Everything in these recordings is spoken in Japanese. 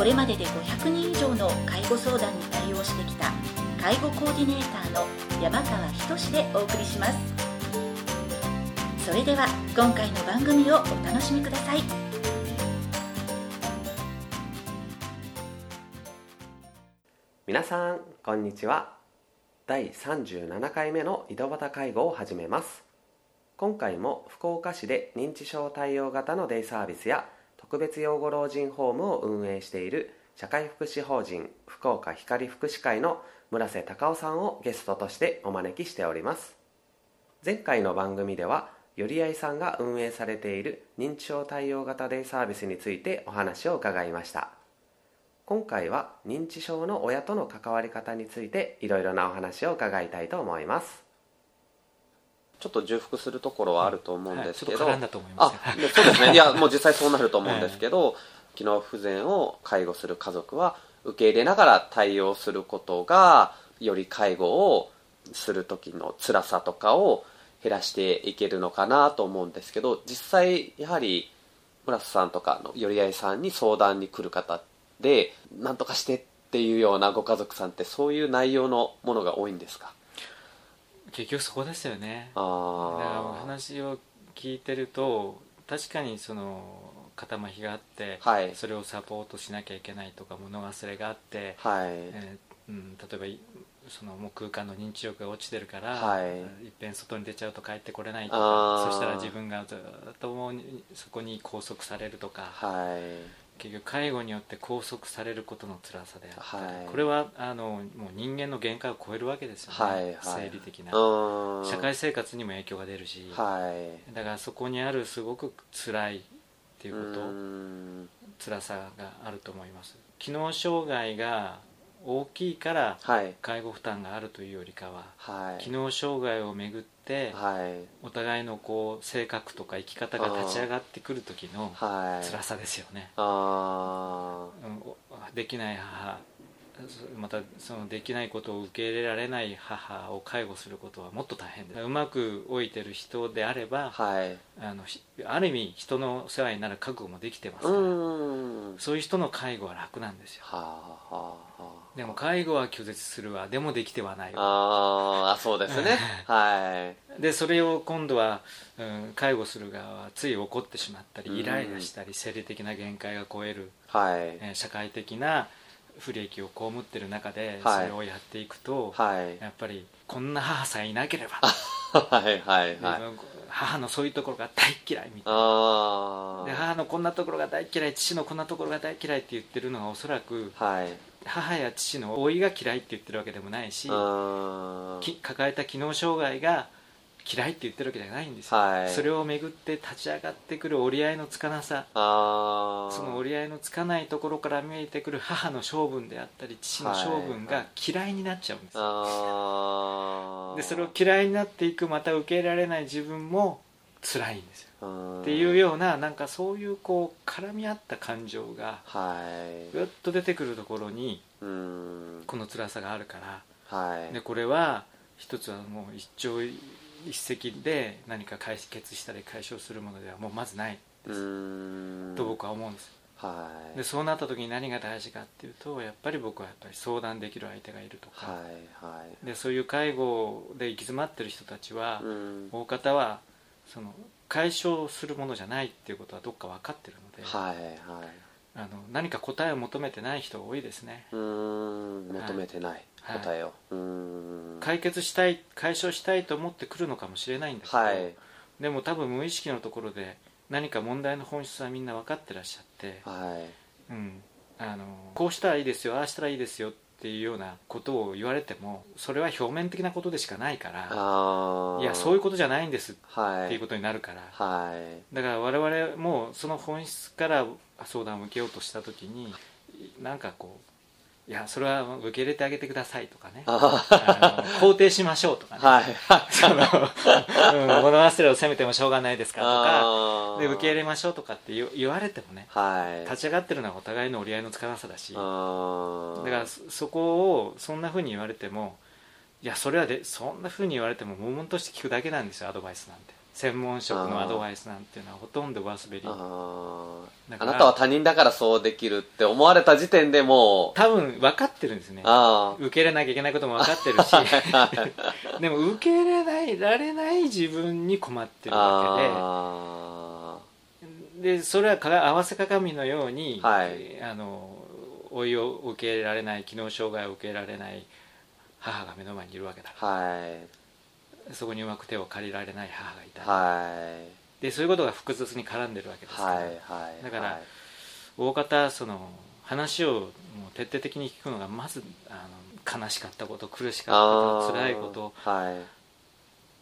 これまでで500人以上の介護相談に対応してきた介護コーディネーターの山川仁でお送りします。それでは今回の番組をお楽しみください。皆さんこんにちは。第37回目の井戸端介護を始めます。今回も福岡市で認知症対応型のデイサービスや特別養護老人ホームを運営している社会福祉法人福岡光福祉会の村瀬隆夫さんをゲストとしてお招きしております。前回の番組ではよりあいさんが運営されている認知症対応型デイサービスについてお話を伺いました。今回は認知症の親との関わり方についていろいろなお話を伺いたいと思います。ちょっと重複するところはあると思うんですけど、はい、と思います、あそうですね。い。やもう実際そうなると思うんですけど、機能不全を介護する家族は受け入れながら対応することがより介護をする時の辛さとかを減らしていけるのかなと思うんですけど実際やはり村瀬さんとかの寄り合いさんに相談に来る方で何とかしてっていうようなご家族さんってそういう内容のものが多いんですか？結局そこですよね。あだからお話を聞いてると確かにその肩麻痺があって、はい。それをサポートしなきゃいけないとか物忘れがあって、はい、えーうん、例えばいそのもう空間の認知力が落ちてるから、はい。いっぺん外に出ちゃうと帰ってこれないとあかー。そしたら自分がずっともうそこに拘束されるとか、はい結局介護によって拘束されることの辛さであったり、はい。これはあのもう人間の限界を超えるわけですよね、はいはい。生理的な、うん。社会生活にも影響が出るし、はい。だからそこにあるすごく辛いっていうこと、うん。辛さがあると思います。機能障害が大きいからはい。介護負担があるというよりかははい。機能障害をめぐってはい。お互いのこう性格とか生き方が立ち上がってくる時のはい。辛さですよね、あうん。おできない母またそのできないことを受け入れられない母を介護することはもっと大変です。うまく老いてる人であればーはい。あのひある意味人の世話になる覚悟もできてますうから、ん。そういう人の介護は楽なんですよ。はあはあはでも介護は拒絶するわ。でもできてはないあわあそうですね。はい。でそれを今度は、うん、介護する側はつい怒ってしまったうん。りイライラしたり生理的な限界が超える、はい。えー社会的な不利益を被ってる中ではい。それをやっていくと、はい。やっぱりこんな母さえいなければ、はいはいではい。母のそういうところが大嫌いみたいな。で母のこんなところが大嫌い父のこんなところが大嫌いって言ってるのはおそらくはい。母や父の老いが嫌いって言ってるわけでもないし、抱えた機能障害が嫌いって言ってるわけじゃないんですよ、はい。それをめぐって立ち上がってくる折り合いのつかなさ。その折り合いのつかないところから見えてくる母の性分であったり父の性分が嫌いになっちゃうんです、あー。でそれを嫌いになっていくまた受け入れられない自分も辛いんですよ。っっていうようななんかそういうこう絡み合った感情がはい。ぐっと出てくるところにうん。この辛さがあるから。はい。でこれは一つはもう一朝一夕で何か解決したり解消するものではもうまずないうん。と僕は思うんです。はい。でそうなった時に何が大事かっていうとやっぱり僕はやっぱり相談できる相手がいるとか、はいはい。でそういう介護で行き詰まってる人たちは、うん。大方はその解消するものじゃないっていうことはどっか分かってるので、はいはい。あの何か答えを求めてない人が多いですね。うーん求めてないはい答えを。うーん。解決したい解消したいと思ってくるのかもしれないんですけど、はい。でも多分無意識のところで何か問題の本質はみんな分かってらっしゃって、はい。うん、あのこうしたらいいですよああしたらいいですよっていうようなことを言われてもそれは表面的なことでしかないからああいやそういうことじゃないんですはいっていうことになるからはい。だから我々もその本質から相談を受けようとした時になんかこういやそれは受け入れてあげてくださいとかね。ああの肯定しましょうとかね、はい。その、うん、物忘れを責めてもしょうがないですかとか。で受け入れましょうとかって言言われてもねはい。立ち上がってるのはお互いの折り合いのつかなさだし。だからそそこをそんなふうに言われてもいやそれはでそんなふうに言われても悶々として聞くだけなんですよアドバイスなんて専門職のアドバイスなんていうのはほとんど上滑りあなたは他人だからそうできるって思われた時点でもう多分分かってるんですね。あ受け入れなきゃいけないことも分かってるし。でも受け入れないられない自分に困ってるわけで。あでそれはか合わせ鏡のように、はい。あの老いを受け入れられない機能障害を受け入れられない母が目の前にいるわけだーはいそこにうまく手を借りられない母がいた、はい。でそういうことが複雑に絡んでるわけですから、はいはいだからはい大方その話をもう徹底的に聞くのがまずあの悲しかったこと苦しかったこと辛いこと。はい。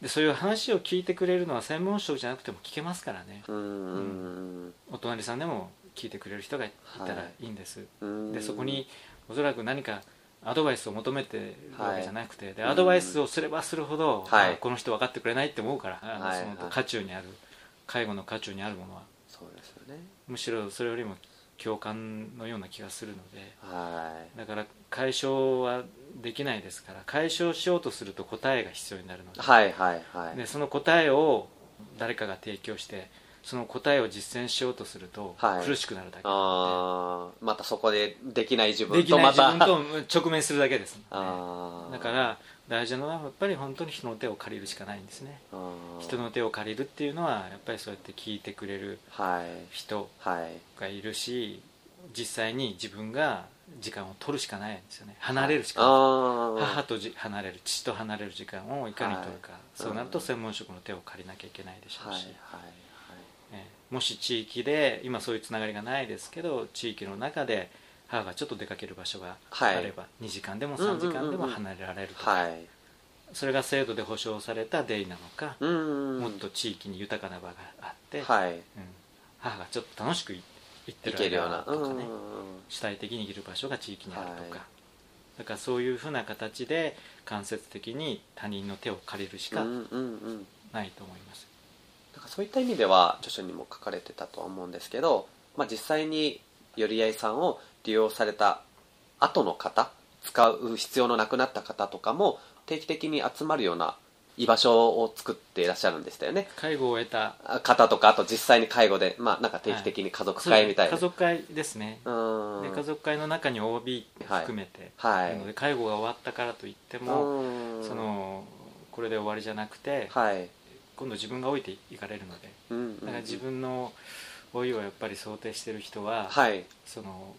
でそういう話を聞いてくれるのは専門職じゃなくても聞けますからね。うん。うん。お隣さんでも聞いてくれる人がいたらいいんです、うん。でそこにおそらく何かアドバイスを求めてるわけじゃなくて、でアドバイスをすればするほど、はい。あこの人分かってくれないって思うから、あのはいその渦中にある介護の渦中にあるものは。そうですよね。むしろそれよりも共感のような気がするのではい。だから解消はできないですから解消しようとすると答えが必要になるので,、はいはいはい。でその答えを誰かが提供してその答えを実践しようとするとはい。苦しくなるだけで、またそこでできない自分できないとまた自分と直面するだけですのであー。だから大事なのはやっぱり本当に人の手を借りるしかないんですね。人の手を借りるっていうのはやっぱりそうやって聞いてくれるはい。人はい。がいるし実際に自分が時間を取るしかないんですよね。離れるしかない。母とじ離れる父と離れる時間をいかに取るか、はい。そうなると専門職の手を借りなきゃいけないでしょうし、はいはい。ええもし地域で今そういうつながりがないですけど地域の中で母がちょっと出かける場所があれば、2時間でも3時間でも離れられると。か、はい。はいそれが制度で保障されたデイなのか、うんもっと地域に豊かな場があって、はい。うん。母がちょっと楽しくい行っているような。間とかね、うん。主体的にいる場所が地域にあるとか、はい。だからそういうふうな形で間接的に他人の手を借りるしかうんうんうん。ないと思います、なんかそういった意味では著書にも書かれてたとは思うんですけど、まあ、実際に寄り合いさんを利用された後の方使う必要のなくなった方とかも定期的に集まるような居場所を作っていらっしゃるんでしたよね。介護を得た方とかあと実際に介護で、まあ、なんか定期的に家族会みたいな、家族会ですね、うん。で家族会の中に OB 含めて、はい。なので介護が終わったからといっても、うん。そのこれで終わりじゃなくて、はい今度自分が置いていかれるのでうんうんうん。だから自分の老いをやっぱり想定してる人は、はい。その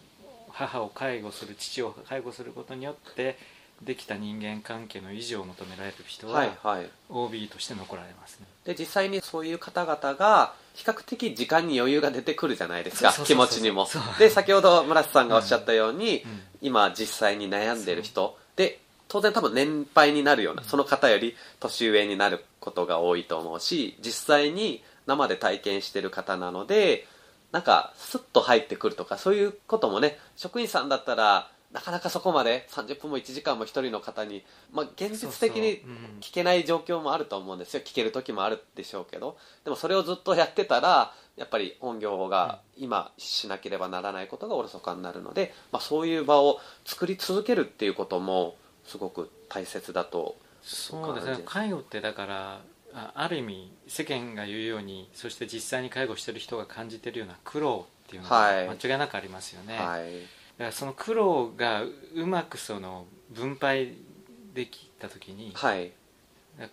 母を介護する父を介護することによってできた人間関係の維持を求められる人は、はいはい。OB として残られますね。で実際にそういう方々が比較的時間に余裕が出てくるじゃないですか気持ちにも。で先ほど村瀬さんがおっしゃったように、うん。今実際に悩んでる人。で当然多分年配になるようなその方より年上になることが多いと思うし実際に生で体験してる方なのでなんかスッと入ってくるとかそういうこともね職員さんだったらなかなかそこまで30分も1時間も一人の方に、まあ、現実的に聞けない状況もあると思うんですよ。聞ける時もあるでしょうけどでもそれをずっとやってたらやっぱり音業が今しなければならないことがおろそかになるので、まあ、そういう場を作り続けるっていうこともすごく大切だとそうですね。介護ってだからあある意味世間が言うようにそして実際に介護してる人が感じてるような苦労っていうのがはい。間違いなくありますよね、はい。だからその苦労がうまくその分配できた時に、はい。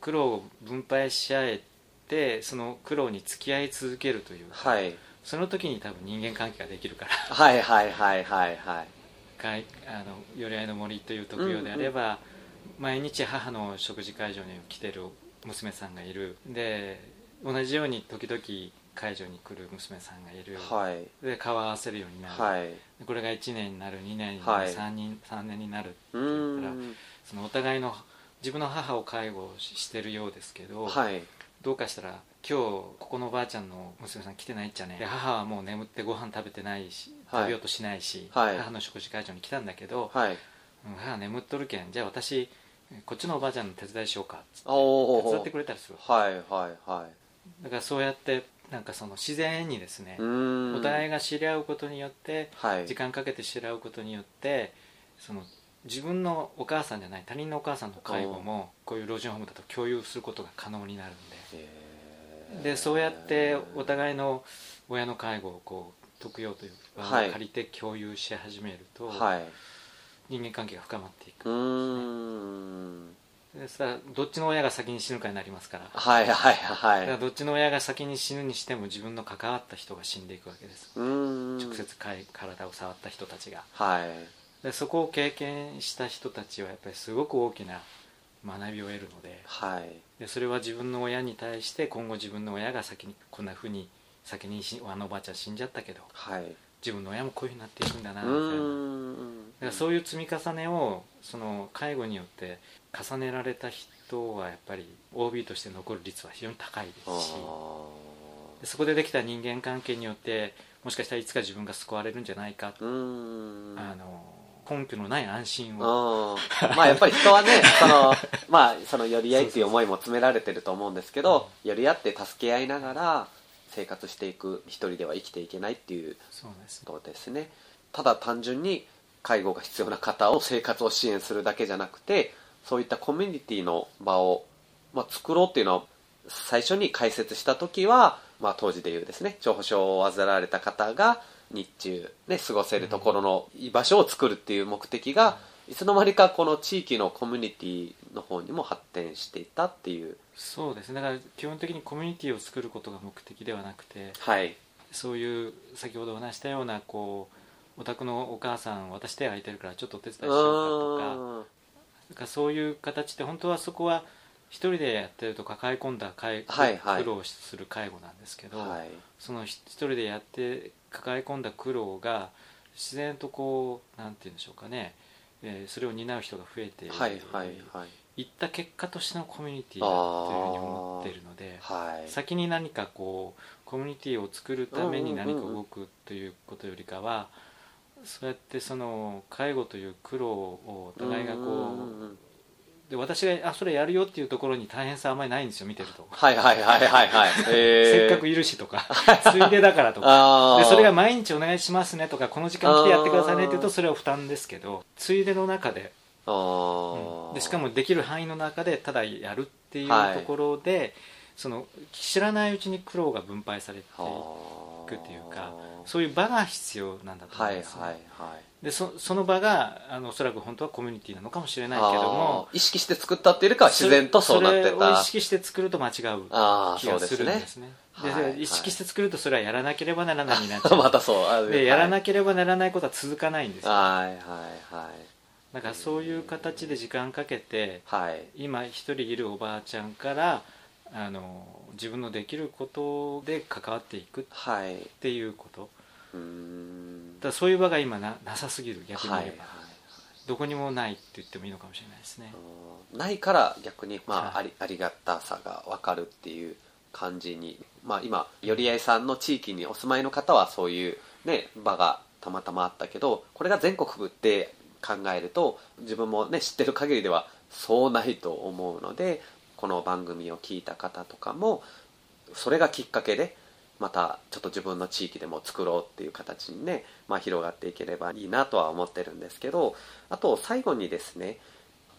苦労を分配し合えてその苦労に付き合い続けるというか、はい。その時に多分人間関係ができるから。はいはいはいはいはいかいあの寄り合いの森という特養であれば、毎日母の食事会場に来てる娘さんがいる。で同じように時々会場に来る娘さんがいる、はい。で顔を合わせるようになる、はい。これが1年になる2年になる、はい。3, 人3年になるうーん。そのお互いの自分の母を介護ししてるようですけど、はい。どうかしたら今日ここのおばあちゃんの娘さん来てないっちゃね。で母はもう眠ってご飯食べてないしはい。食べようとしないし、はい。母の食事会場に来たんだけど、はい。うん母眠っとるけん。じゃあ私こっちのおばあちゃんの手伝いしようかっつって手伝ってくれたりする。はいはいはい。だからそうやってなんかその自然にですねお互いが知り合うことによってはい。時間かけて知り合うことによってその自分のお母さんじゃない他人のお母さんの介護もこういう老人ホームだと共有することが可能になるんででそうやってお互いの親の介護をこう特養という場はい。を借りて共有し始めると、はい。人間関係が深まっていくん。でさあどっちの親が先に死ぬかになりますから。はいはいだはい。からどっちの親が先に死ぬにしても自分の関わった人が死んでいくわけです。うーん。直接かい体を触った人たちが。はい。でそこを経験した人たちはやっぱりすごく大きな学びを得るのではい。でそれは自分の親に対して今後自分の親が先にこんなふうに先にしあのおばあちゃん死んじゃったけどはい。自分の親もこういうふうになっていくんだなうみたいな。だからそういう積み重ねをその介護によって重ねられた人はやっぱり OB として残る率は非常に高いですしあでそこでできた人間関係によってもしかしたらいつか自分が救われるんじゃないか、あの根拠のない安心を。うん。まあやっぱり人はね そのまあその寄り合いっていう思いも詰められてると思うんですけど寄り合って助け合いながら生活していく一人では生きていけないっていうそうです。ことですね。ただ単純に介護が必要な方を生活を支援するだけじゃなくてそういったコミュニティの場を、まあ、作ろうっていうのは最初に開設した時は、まあ、当時でいうですね長保症を患われた方が日中、ね、過ごせるところの居場所を作るっていう目的が、いつの間にかこの地域のコミュニティの方にも発展していたっていう。そうですね。だから基本的にコミュニティを作ることが目的ではなくてはい。そういう先ほどお話したようなこうお宅のお母さん私手空いてるからちょっとお手伝いしようかとかからそういう形で本当はそこは一人でやってると抱え込んだ介護、はいはい。苦労する介護なんですけど、はい。その一人でやって抱え込んだ苦労が自然とこうなんて言うんでしょうかね、えーそれを担う人が増えてはいはいはい。いった結果としてのコミュニティだというふうに思っているのではい。先に何かこうコミュニティを作るために何か動くということよりかはそうやってその介護という苦労をお互いがこうで私があそれやるよっていうところに大変さあんまりないんですよ見てると、はいはいはいはいはい。せっかくいいるしとか。ついでだからとか。でそれが毎日お願いしますねとかこの時間来てやってくださいねって言うとそれは負担ですけどついでの中で。あー。でしかもできる範囲の中でただやるっていうはいところで、その知らないうちに苦労が分配されていあくーっていうかそういう場が必要なんだと思はいいます、はいはい。でそその場があのおそらく本当はコミュニティなのかもしれないけども意識して作ったっていうよりかは自然とそうなってそれを意た。識して作ると間違う気がするんで。すねではいはい意識して作るとそれはやらなければならないになっちゃう またそう。あでやらなきければならないことは続かないんですよはいはいはい。だからそういう形で時間かけてはい。今一人いるおばあちゃんからあの自分のできることで関わっていくっはい。ていうことうーんだそういう場が今ななさすぎる逆に言はいはいえば、どこにもないって言ってもいいのかもしれないですね。うんないから逆に、まあはい。ありありがたさが分かるっていう感じに、まあ、今寄り合いさんの地域にお住まいの方はそういう、ね、場がたまたまあったけどこれが全国って考えると自分も、ね、知ってる限りではそうないと思うのでこの番組を聞いた方とかもそれがきっかけでまたちょっと自分の地域でも作ろうっていう形にね、まあ、広がっていければいいなとは思ってるんですけどあと最後にですね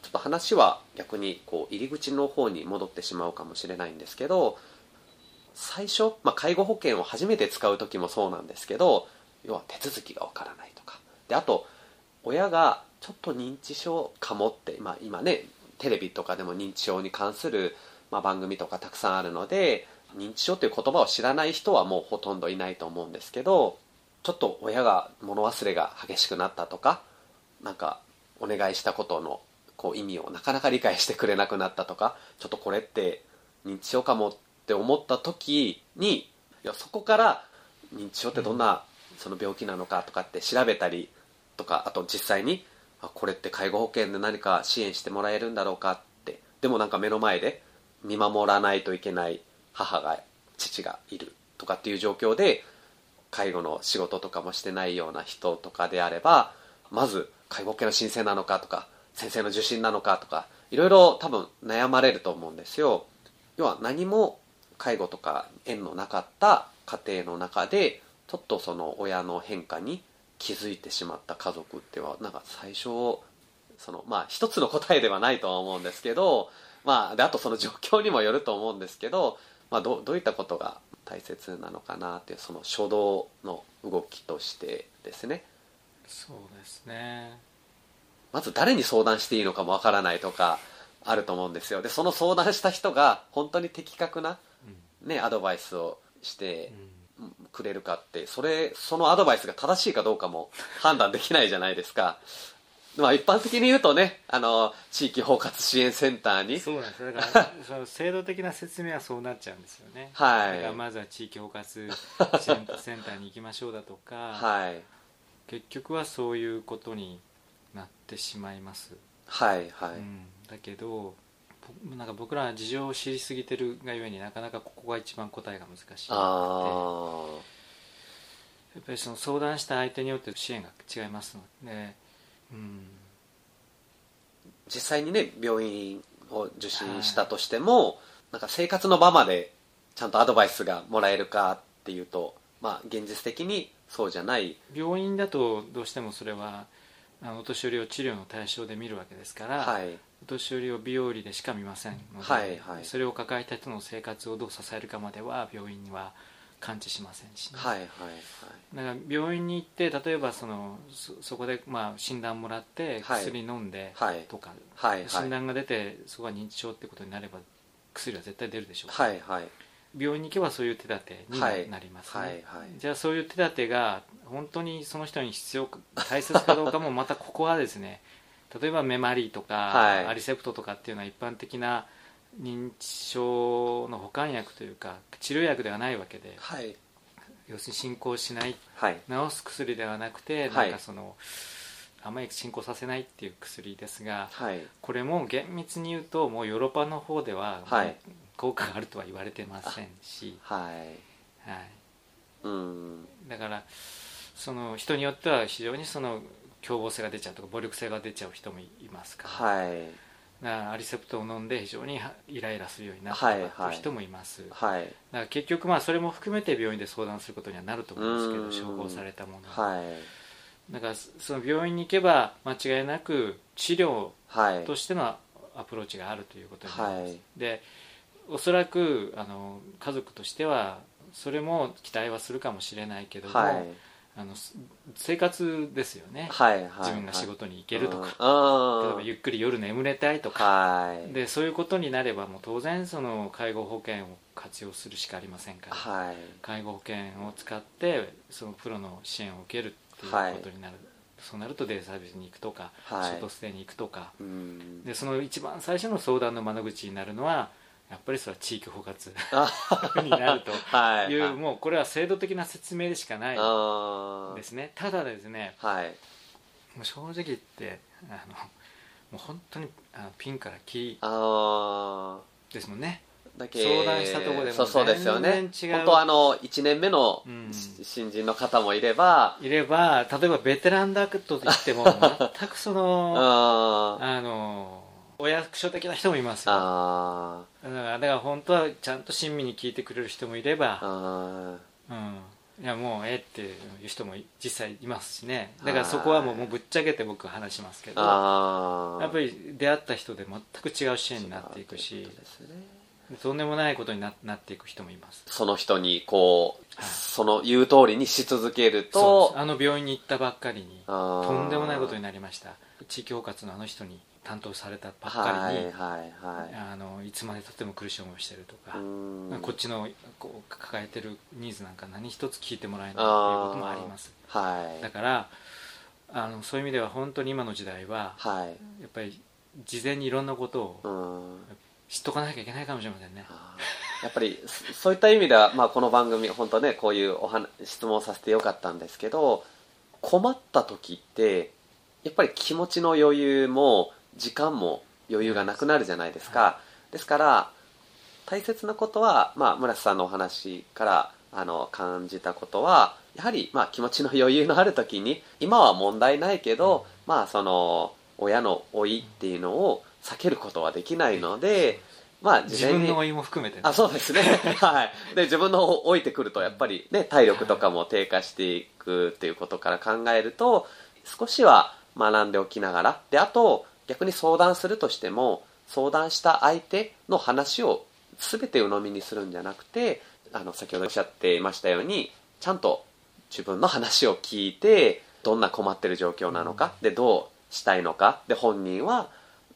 ちょっと話は逆にこう入り口の方に戻ってしまうかもしれないんですけど最初、まあ、介護保険を初めて使う時もそうなんですけど要は手続きがわからないとか。であと親がちょっと認知症かもって、まあ、今ねテレビとかでも認知症に関する、まあ、番組とかたくさんあるので認知症という言葉を知らない人はもうほとんどいないと思うんですけどちょっと親が物忘れが激しくなったとかなんかお願いしたことのこう意味をなかなか理解してくれなくなったとかちょっとこれって認知症かもって思った時にいやそこから認知症ってどんなその病気なのかとかって調べたりとかあと実際にあこれって介護保険で何か支援してもらえるんだろうかってでもなんか目の前で見守らないといけない母が父がいるとかっていう状況で介護の仕事とかもしてないような人とかであればまず介護保険の申請なのかとか先生の受診なのかとかいろいろ多分悩まれると思うんですよ。要は何も介護とか縁のなかった家庭の中でちょっとその親の変化に気づいてしまった家族ってはなんか最初そのまあ一つの答えではないとは思うんですけどまあであとその状況にもよると思うんですけど、まあ、どどういったことが大切なのかなっていうその初動の動きとしてですね。そうですね。まず誰に相談していいのかもわからないとかあると思うんですよ。でその相談した人が本当に的確な、ね、アドバイスをしてくれるかってそれそのアドバイスが正しいかどうかも判断できないじゃないですかまあ一般的に言うとねあの地域包括支援センターに。そうなんですだから その制度的な説明はそうなっちゃうんですよね。はい。だからまずは地域包括支援センターに行きましょうだとか、はい。結局はそういうことになってしまいます、はいはい、うん、だけどぼなんか僕らは事情を知りすぎてるがゆえになかなかここが一番答えが難しいあやっぱりその相談した相手によって支援が違いますので、うん、実際にね病院を受診したとしても、なんか生活の場までちゃんとアドバイスがもらえるかっていうとまあ現実的にそうじゃない。病院だとどうしてもそれはあのお年寄りを治療の対象で見るわけですから、はい。お年寄りを美容理でしか見ませんので、はいはい。それを抱えた人の生活をどう支えるかまでは病院には感知しませんしね、はいはいだから病院に行って例えばそのそそこでまあ診断もらってはい。薬飲んではい。とか、はいはい。診断が出てそこは認知症ってことになれば薬は絶対出るでしょう、はいはい。病院に行けばそういう手立てになりますね、はいはい。じゃあそういう手立てが本当にその人に必要か大切かどうかもまたここはですね例えばメマリーとか、はい。アリセプトとかっていうのは一般的な認知症の補完薬というか治療薬ではないわけではい。要するに進行しない。はい。治す薬ではなくて、はい。なんかそのあまり進行させないっていう薬ですがはい。これも厳密に言うともうヨーロッパの方では、はい。効果があるとは言われてませんし、はい。はい、うん。だからその人によっては非常にその凶暴性が出ちゃうとか暴力性が出ちゃう人もいますから,、はいだからアリセプトを飲んで非常にはイライラするようになったとい人もいます、だはい。から結局まあそれも含めて病院で相談することにはなると思うんうんですけど処方されたものは。はい。だからその病院に行けば間違いなく治療はいとしてのアプローチがあるということになります、はい。でおそらくあの家族としてはそれも期待はするかもしれないけども、はいあのす生活ですよね、はいはい自分が仕事に行けるとか、例えあばゆっくり夜眠れたいとか、はい。でそういうことになればもう当然その介護保険を活用するしかありませんから、はい。介護保険を使ってそのプロの支援を受けるっていうことになる、そうなるとデイサービスに行くとか、はい。ショートステイに行くとか。うん。でその一番最初の相談の窓口になるのはやっぱりそれは地域包括あ になるとはい。いう、もうこれは制度的な説明でしかないあですね。ただですねはい。もう正直言ってあのもう本当にあのピンからキあー。ですもんね。ーだけ相談したとこでもそうですよね。全然違う。本当あの1年目のうん。し新人の方もいればいれば例えばベテランだと言っても 全くそのあのお役所的な人もいますよ。あだからだから本当はちゃんと親身に聞いてくれる人もいれーば、あうん、いやもうええっていう人も実際いますしね。だからそこはもうもうぶっちゃけて僕は話しますけー。どやっぱり出会った人で全く違う支援になっていくしそうですねとんでもないことにななっていく人もいます。その人にこう、はいその言う通りにし続けるとあの病院に行ったばっかりにとんでもないことになりました。地域包括のあの人に担当されたばっかりに、はいはいはい。あのいつまでたっても苦しい思いをしてるとか、うん。こっちのこう抱えてるニーズなんか何一つ聞いてもらえないということもあります。はい。だからあのそういう意味では本当に今の時代ははい。やっぱり事前にいろんなことうをん知っとかなきゃいけないかもしれませんね。やっぱりそそういった意味では、まあ、この番組本当ねこういうお話質問をさせてよかったんですけど困った時ってやっぱり気持ちの余裕も時間も余裕がなくなるじゃないですか、ですから大切なことは、まあ、村瀬さんのお話からあの感じたことはやはり、まあ、気持ちの余裕のある時に今は問題ないけど、まあ、その親の老いっていうのを避けることはできないので、まあ、自分の老いも含めて、ね、あそうですね。はい。で自分の老いてくるとやっぱりね体力とかも低下していくっていうことから考えると少しは学んでおきながらであと逆に相談するとしても相談した相手の話を全て鵜呑みにするんじゃなくてあの先ほどおっしゃっていましたようにちゃんと自分の話を聞いてどんな困ってる状況なのかでどうしたいのかで本人は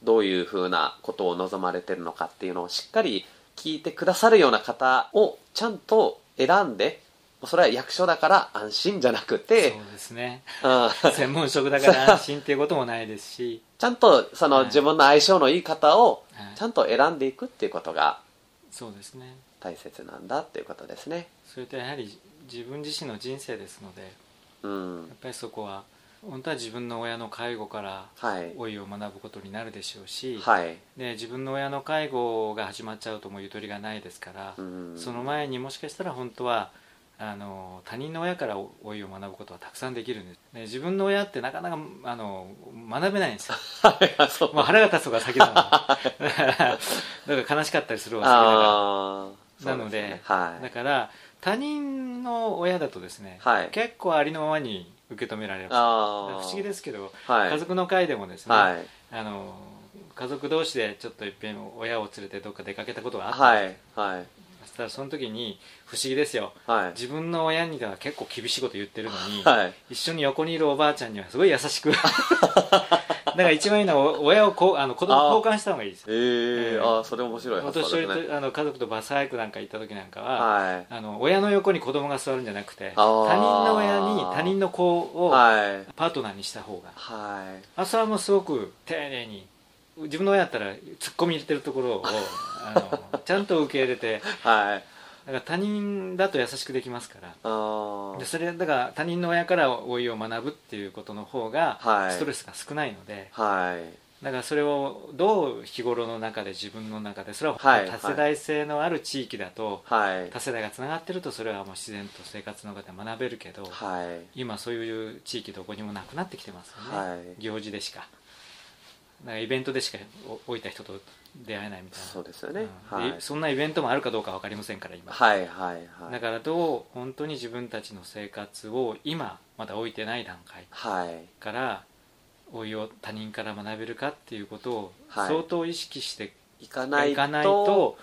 どういうふうなことを望まれてるのかっていうのをしっかり聞いてくださるような方をちゃんと選んでそれは役所だから安心じゃなくて。そうですね、うん、専門職だから安心っていうこともないですし。ちゃんとその、はい。自分の相性のいい方をはい。ちゃんと選んでいくっていうことがそうですね。大切なんだっていうことですね。それとやはり自分自身の人生ですのでやうん。っぱりそこは本当は自分の親の介護からはい。老いを学ぶことになるでしょうし、はい。で自分の親の介護が始まっちゃうともうゆとりがないですから、うん。その前にもしかしたら本当はあの他人の親から老いを学ぶことはたくさんできるんです、ね、自分の親ってなかなかあの学べないんですよ。もう腹が立つのが先なの だから悲しかったりするのが先だから。なのでね。はい。だから他人の親だとですね、はい。結構ありのままに受け止められる不あー。思議ですけど、はい。家族の会でもですね、はい。あの家族同士でちょっといっぺん親を連れてどっか出かけたことがあった、はいはい。そしたらその時に不思議ですよ。はい。自分の親には結構厳しいこと言ってるのに、はい。一緒に横にいるおばあちゃんにはすごい優しく だから一番いいのはお親をこうあの子供交換した方がいいですよ。ええええああそれ面白い。お発年寄りと、あの家族とバスハイクなんか行った時なんかは、はい。あの親の横に子供が座るんじゃなくて他人の親に他人の子をはい。パートナーにした方が。はい。朝はもうすごく丁寧に自分の親だったらツッコミ入れてるところをあのちゃんと受け入れて はいだから他人だと優しくできますから。でそれだから他人の親から老いを学ぶっていうことの方がはい。ストレスが少ないので、はい。だからそれをどう日頃の中で自分の中でそれははい多世代性のある地域だと、はい。多世代がつながってるとそれはもう自然と生活の中で学べるけど、はい。今そういう地域どこにもなくなってきてますよね、はい。行事でしかだからイベントでしかお置いた人と出会えないみたいな。そうですよね。うん。はい。でそんなイベントもあるかどうか分かりませんから今、はいはいはい。だからどう本当に自分たちの生活を今まだ置いてない段階はい。から老いを他人から学べるかっていうことをはい。相当意識して行かないといかないと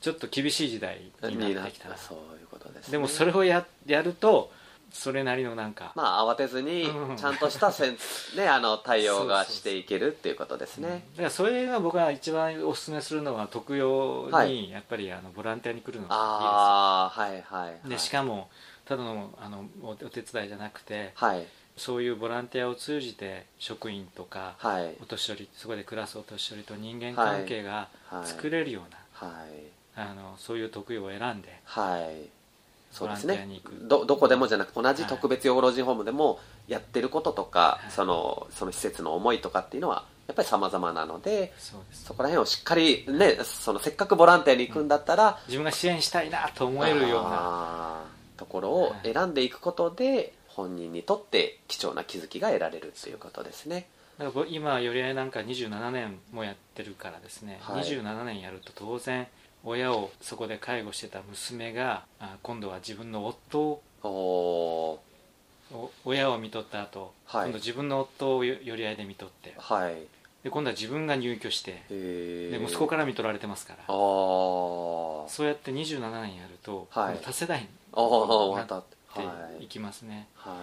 ちょっと厳しい時代になってきたそういうことですね。でもそれをややるとそれなりのなんか、まあ慌てずにうん。ちゃんとしたせんねあの対応が していけるっていうことですね。だからそれが僕が一番おすすめするのは特養はい。にやっぱりあのボランティアに来るのがああはいはいいい。ですでしかもただのあのおお手伝いじゃなくてはい。そういうボランティアを通じて職員とかはい。お年寄りそこで暮らすお年寄りと人間関係がはい。作れるような、はい。あのそういう特養を選んではいそうですね。どどこでもじゃなく同じはい特別養護老人ホームでもやってることとか、はい。そのその施設の思いとかっていうのはやっぱり様々なのでそこら辺をしっかりねそのせっかくボランティアに行くんだったら、自分が支援したいなと思えるような。ところを選んでいくことで、本人にとって貴重な気づきが得られるっていうことですね。だからぼ今寄り合いなんか27年もやってるからですね、はい。27年やると当然親をそこで介護してた娘があ今度は自分の夫を親を見とった後、はい。今度自分の夫をよ寄り合いで見とって。ーはい。で今度は自分が入居してへで息子から見とられてますから。そうやって27年やると、はい。多世代になったてはい。いきますね、は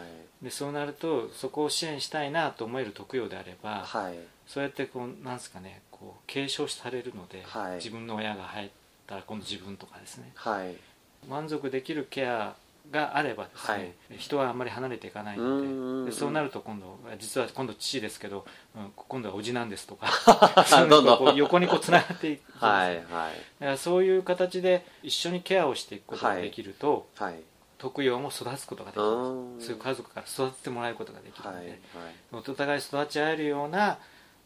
い。でそうなるとそこを支援したいなと思える特養であれば、はい。そうやってこうなんすかねこう継承されるので、はい。自分の親が入ったら今度自分とかですね。はい。満足できるケアがあればですね、人はあんまり離れていかないのででそうなると今度実は今度父ですけど、うん今度はおじなんですとか どんどん。横にこうつながっていくはいはい。だからそういう形で一緒にケアをしていくことができると、はい特養も育つことができうるそういう家族から育ててもらえることができるので、はいはい。お互い育ち合えるような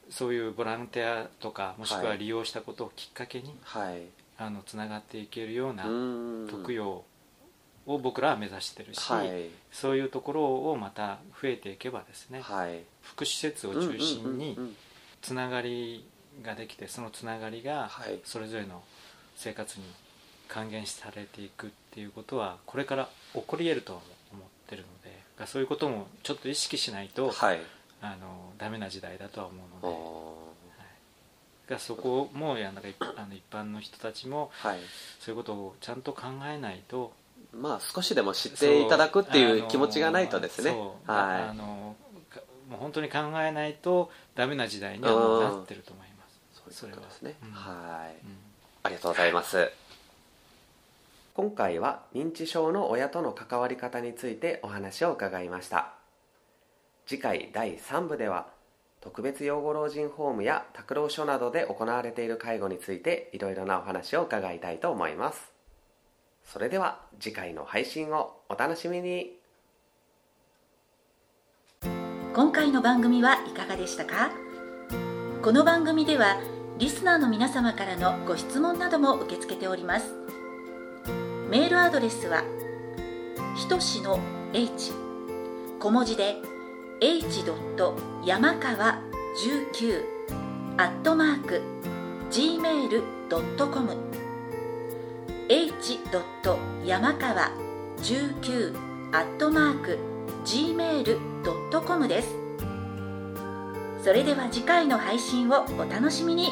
そういうボランティアとかもしくは利用したことをきっかけに、はいあのつながっていけるようなうん。特養を僕らは目指してるし、はい。そういうところをまた増えていけばですね、はい。福祉施設を中心につながりができてそのつながりがはい。それぞれの生活に還元されていくっていうことはこれから起こり得ると思ってるのでがそういうこともちょっと意識しないと、はい。あのダメな時代だとは思うので。おがそこもやなんか一あの一般の人たちもーはい。そういうことをちゃんと考えないとまあ少しでも知っていただくっていう気持ちがないとですね。そうあはのかもう本当に考えないとダメな時代にはもうなってると思います。いそういうことですね。それは。はい。うん。ありがとうございます。今回は認知症の親との関わり方についてお話を伺いました。次回第3部では特別養護老人ホームや託老所などで行われている介護についていろいろなお話を伺いたいと思います。それでは次回の配信をお楽しみに。今回の番組はいかがでしたか？この番組ではリスナーの皆様からのご質問なども受け付けております。メールアドレスはひとしの h 小文字で h. 山川19アットマーク gmail.com h. 山川19アットマーク gmail.com ですそれでは次回の配信をお楽しみに